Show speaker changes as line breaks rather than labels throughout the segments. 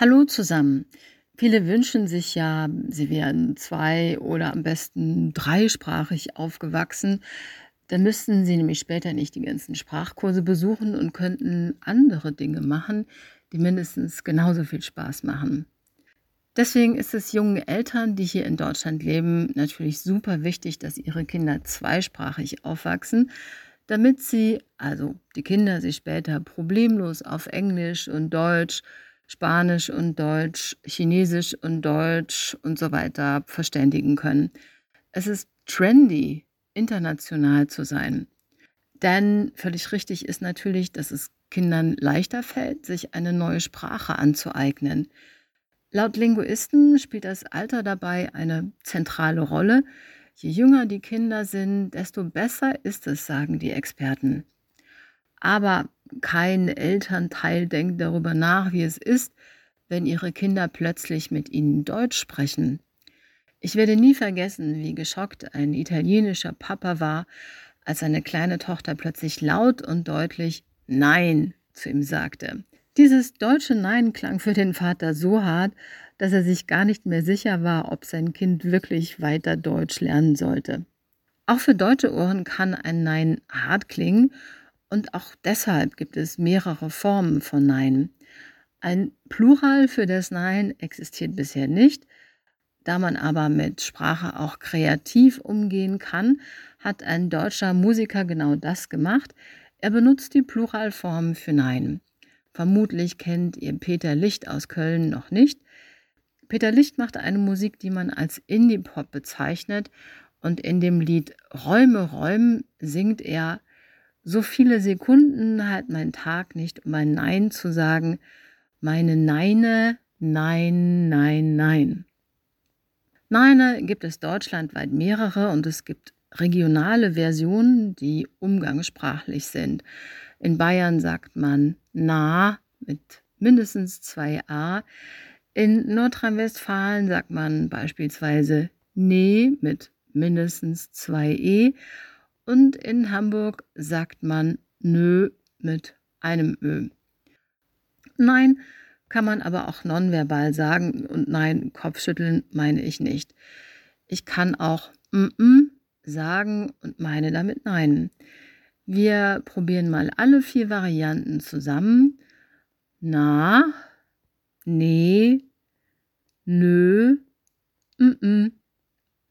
Hallo zusammen. Viele wünschen sich ja, sie wären zwei oder am besten dreisprachig aufgewachsen. Dann müssten sie nämlich später nicht die ganzen Sprachkurse besuchen und könnten andere Dinge machen, die mindestens genauso viel Spaß machen. Deswegen ist es jungen Eltern, die hier in Deutschland leben, natürlich super wichtig, dass ihre Kinder zweisprachig aufwachsen, damit sie, also die Kinder, sich später problemlos auf Englisch und Deutsch Spanisch und Deutsch, Chinesisch und Deutsch und so weiter verständigen können. Es ist trendy, international zu sein. Denn völlig richtig ist natürlich, dass es Kindern leichter fällt, sich eine neue Sprache anzueignen. Laut Linguisten spielt das Alter dabei eine zentrale Rolle. Je jünger die Kinder sind, desto besser ist es, sagen die Experten. Aber kein Elternteil denkt darüber nach, wie es ist, wenn ihre Kinder plötzlich mit ihnen Deutsch sprechen. Ich werde nie vergessen, wie geschockt ein italienischer Papa war, als seine kleine Tochter plötzlich laut und deutlich Nein zu ihm sagte. Dieses deutsche Nein klang für den Vater so hart, dass er sich gar nicht mehr sicher war, ob sein Kind wirklich weiter Deutsch lernen sollte. Auch für deutsche Ohren kann ein Nein hart klingen und auch deshalb gibt es mehrere Formen von Nein. Ein Plural für das Nein existiert bisher nicht. Da man aber mit Sprache auch kreativ umgehen kann, hat ein deutscher Musiker genau das gemacht. Er benutzt die Pluralform für Nein. Vermutlich kennt ihr Peter Licht aus Köln noch nicht. Peter Licht macht eine Musik, die man als Indie-Pop bezeichnet. Und in dem Lied Räume räumen singt er so viele Sekunden hat mein Tag nicht, um ein Nein zu sagen. Meine Neine, Nein, Nein, Nein. Neine gibt es deutschlandweit mehrere und es gibt regionale Versionen, die umgangssprachlich sind. In Bayern sagt man na mit mindestens zwei A. In Nordrhein-Westfalen sagt man beispielsweise nee mit mindestens zwei E und in Hamburg sagt man nö mit einem Ö. Nein kann man aber auch nonverbal sagen und nein, Kopfschütteln meine ich nicht. Ich kann auch mm -mm sagen und meine damit nein. Wir probieren mal alle vier Varianten zusammen. Na, nee, nö, mm -mm.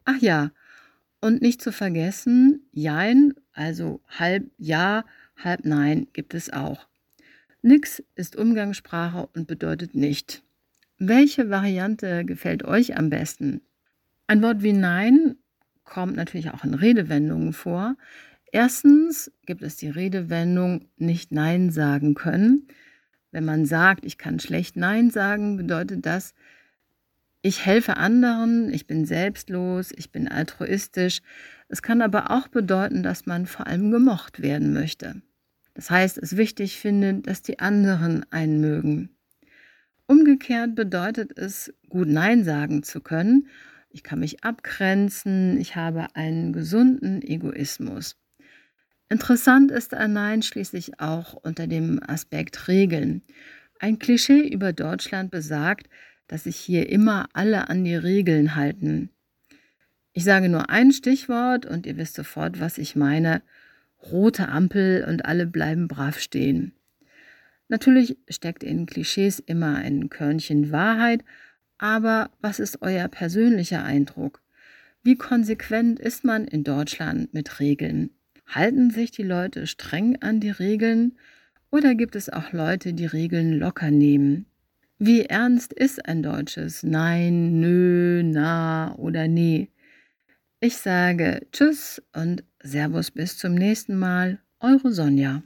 Ach ja, und nicht zu vergessen, Jein, also halb Ja, halb Nein gibt es auch. Nix ist Umgangssprache und bedeutet nicht. Welche Variante gefällt euch am besten? Ein Wort wie Nein kommt natürlich auch in Redewendungen vor. Erstens gibt es die Redewendung nicht Nein sagen können. Wenn man sagt, ich kann schlecht Nein sagen, bedeutet das, ich helfe anderen, ich bin selbstlos, ich bin altruistisch. Es kann aber auch bedeuten, dass man vor allem gemocht werden möchte. Das heißt, es wichtig findet, dass die anderen einen mögen. Umgekehrt bedeutet es, gut Nein sagen zu können. Ich kann mich abgrenzen, ich habe einen gesunden Egoismus. Interessant ist ein Nein schließlich auch unter dem Aspekt Regeln. Ein Klischee über Deutschland besagt, dass sich hier immer alle an die Regeln halten. Ich sage nur ein Stichwort und ihr wisst sofort, was ich meine. Rote Ampel und alle bleiben brav stehen. Natürlich steckt in Klischees immer ein Körnchen Wahrheit, aber was ist euer persönlicher Eindruck? Wie konsequent ist man in Deutschland mit Regeln? Halten sich die Leute streng an die Regeln oder gibt es auch Leute, die Regeln locker nehmen? Wie ernst ist ein deutsches Nein, Nö, Na oder Nee? Ich sage Tschüss und Servus bis zum nächsten Mal, eure Sonja.